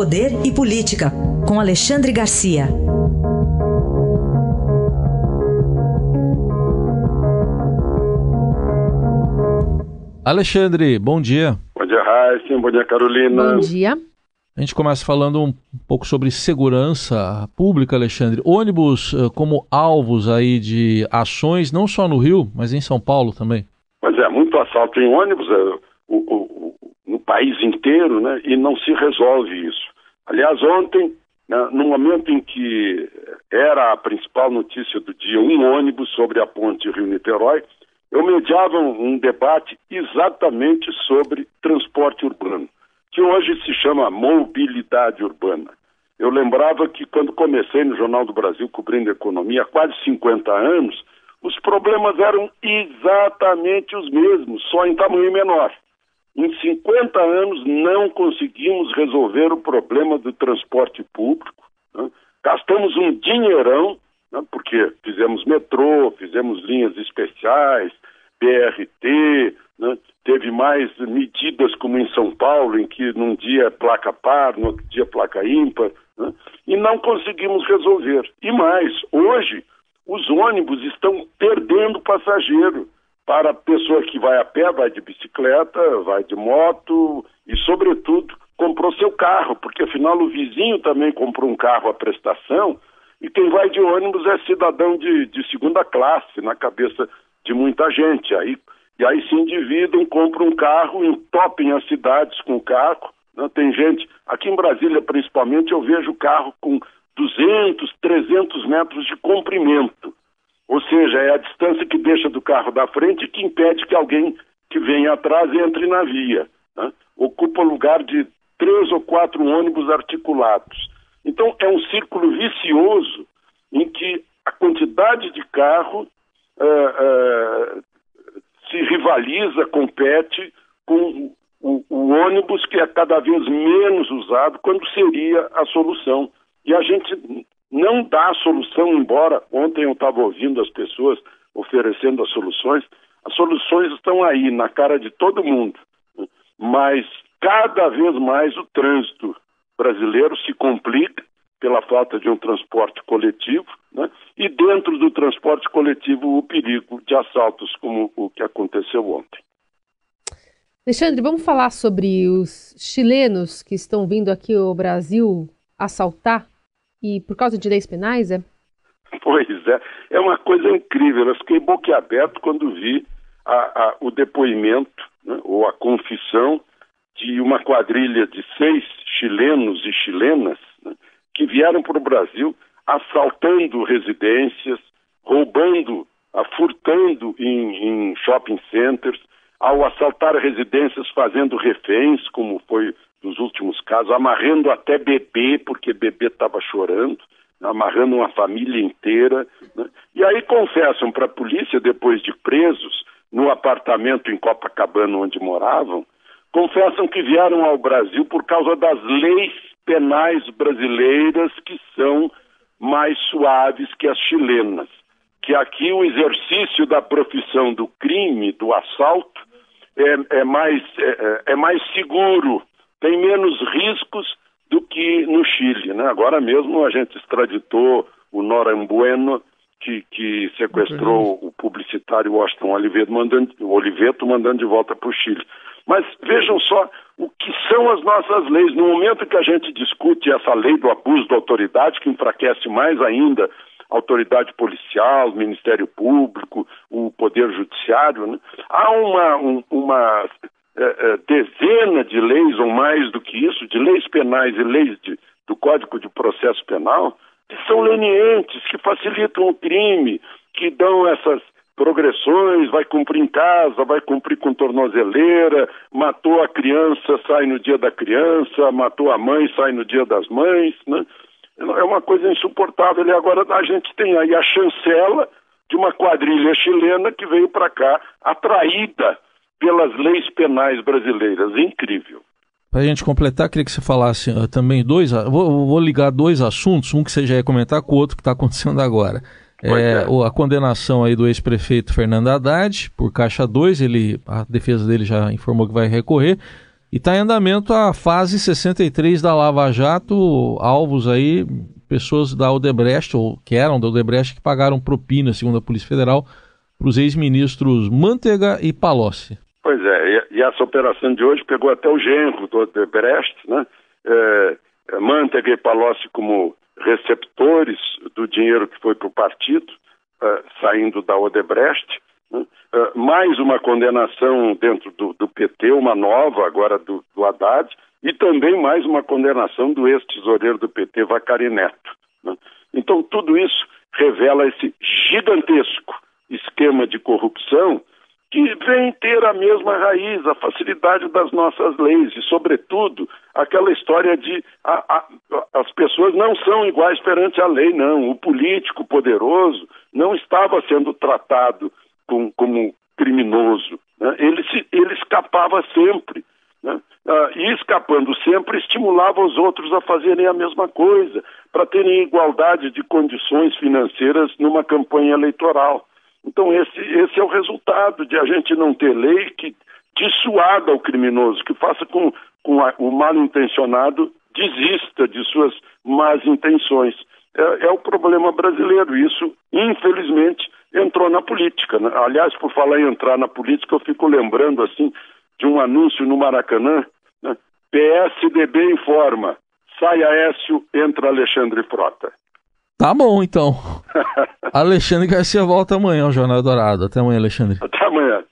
Poder e Política, com Alexandre Garcia. Alexandre, bom dia. Bom dia, Raíssa. Bom dia, Carolina. Bom dia. A gente começa falando um pouco sobre segurança pública, Alexandre. Ônibus eh, como alvos aí de ações, não só no Rio, mas em São Paulo também. Pois é, muito assalto em ônibus é, o, o, no país inteiro, né? E não se resolve isso. Aliás, ontem, né, no momento em que era a principal notícia do dia, um ônibus sobre a ponte Rio-Niterói, eu mediava um, um debate exatamente sobre transporte urbano, que hoje se chama mobilidade urbana. Eu lembrava que quando comecei no Jornal do Brasil cobrindo economia há quase 50 anos, os problemas eram exatamente os mesmos, só em tamanho menor. Em 50 anos não conseguimos resolver o problema do transporte público. Né? Gastamos um dinheirão, né? porque fizemos metrô, fizemos linhas especiais, BRT, né? teve mais medidas como em São Paulo, em que num dia é placa par, no outro dia é placa ímpar, né? e não conseguimos resolver. E mais, hoje os ônibus estão perdendo passageiro para a pessoa que vai a pé, vai de bicicleta, vai de moto e, sobretudo, comprou seu carro, porque afinal o vizinho também comprou um carro à prestação e quem vai de ônibus é cidadão de, de segunda classe, na cabeça de muita gente. Aí, e aí se endividam, compram um carro, entopem as cidades com o carro. Né? Tem gente, aqui em Brasília principalmente, eu vejo carro com 200, 300 metros de comprimento. Seja, é a distância que deixa do carro da frente que impede que alguém que vem atrás entre na via. Né? Ocupa lugar de três ou quatro ônibus articulados. Então, é um círculo vicioso em que a quantidade de carro uh, uh, se rivaliza, compete com o, o ônibus que é cada vez menos usado, quando seria a solução. E a gente não dá a solução, embora ontem eu estava ouvindo as pessoas oferecendo as soluções, as soluções estão aí, na cara de todo mundo. Mas cada vez mais o trânsito brasileiro se complica pela falta de um transporte coletivo, né? e dentro do transporte coletivo o perigo de assaltos como o que aconteceu ontem. Alexandre, vamos falar sobre os chilenos que estão vindo aqui ao Brasil assaltar e por causa de leis penais, é? Pois é, é uma coisa incrível. Eu fiquei boquiaberto quando vi a, a, o depoimento né, ou a confissão de uma quadrilha de seis chilenos e chilenas né, que vieram para o Brasil assaltando residências, roubando, furtando em, em shopping centers, ao assaltar residências fazendo reféns, como foi nos últimos casos, amarrando até bebê, porque bebê estava chorando, amarrando uma família inteira. Né? E aí confessam para a polícia, depois de presos, no apartamento em Copacabana onde moravam, confessam que vieram ao Brasil por causa das leis penais brasileiras que são mais suaves que as chilenas. Que aqui o exercício da profissão do crime, do assalto, é, é mais, é, é mais seguro tem menos riscos do que no Chile. Né? Agora mesmo a gente extraditou o Norambueno, que, que sequestrou o publicitário Washington Oliveto mandando, Oliveto, mandando de volta para o Chile. Mas vejam só o que são as nossas leis. No momento que a gente discute essa lei do abuso da autoridade, que enfraquece mais ainda autoridade policial, Ministério Público, o Poder Judiciário, né? há uma, um, uma é, é, dezena de leis ou mais do que isso, de leis penais e leis de, do Código de Processo Penal, que são lenientes, que facilitam o crime, que dão essas progressões, vai cumprir em casa, vai cumprir com tornozeleira, matou a criança, sai no dia da criança, matou a mãe, sai no dia das mães, né? É uma coisa insuportável. E agora a gente tem aí a chancela de uma quadrilha chilena que veio para cá atraída pelas leis penais brasileiras. Incrível. Para a gente completar, queria que você falasse uh, também dois. Uh, vou, vou, ligar dois assuntos, um que você já ia comentar com o outro que está acontecendo agora. É, é. A condenação aí do ex-prefeito Fernando Haddad por Caixa 2, ele, a defesa dele já informou que vai recorrer. E está em andamento a fase 63 da Lava Jato, alvos aí, pessoas da Odebrecht, ou que eram da Odebrecht, que pagaram propina, segundo a Polícia Federal, para os ex-ministros Mantega e Palocci. Pois é, e, essa operação de hoje pegou até o genro do Odebrecht, né? É, é e Palocci como receptores do dinheiro que foi para o partido, é, saindo da Odebrecht, né? é, mais uma condenação dentro do, do, PT, uma nova agora do, do Haddad, e também mais uma condenação do ex-tesoureiro do PT, Vacari Neto. Né? Então, tudo isso revela esse gigantesco esquema de corrupção que vem ter a mesma raiz, a facilidade das nossas leis e, sobretudo, aquela história de a, a, as pessoas não são iguais perante a lei, não. O político poderoso não estava sendo tratado com, como criminoso. Né? Ele, se, ele escapava sempre. Né? Ah, e escapando sempre, estimulava os outros a fazerem a mesma coisa, para terem igualdade de condições financeiras numa campanha eleitoral. Então, esse, esse é o resultado de a gente não ter lei que dissuada o criminoso, que faça com, com a, o mal intencionado desista de suas más intenções. É, é, o problema brasileiro. Isso, infelizmente, entrou na política. Né? Aliás, por falar em entrar na política, eu fico lembrando assim de um anúncio no Maracanã. Né? PSDB informa: sai Aécio, entra Alexandre Frota. Tá bom, então. Alexandre Garcia volta amanhã ao Jornal Dourado. Até amanhã, Alexandre. Até amanhã.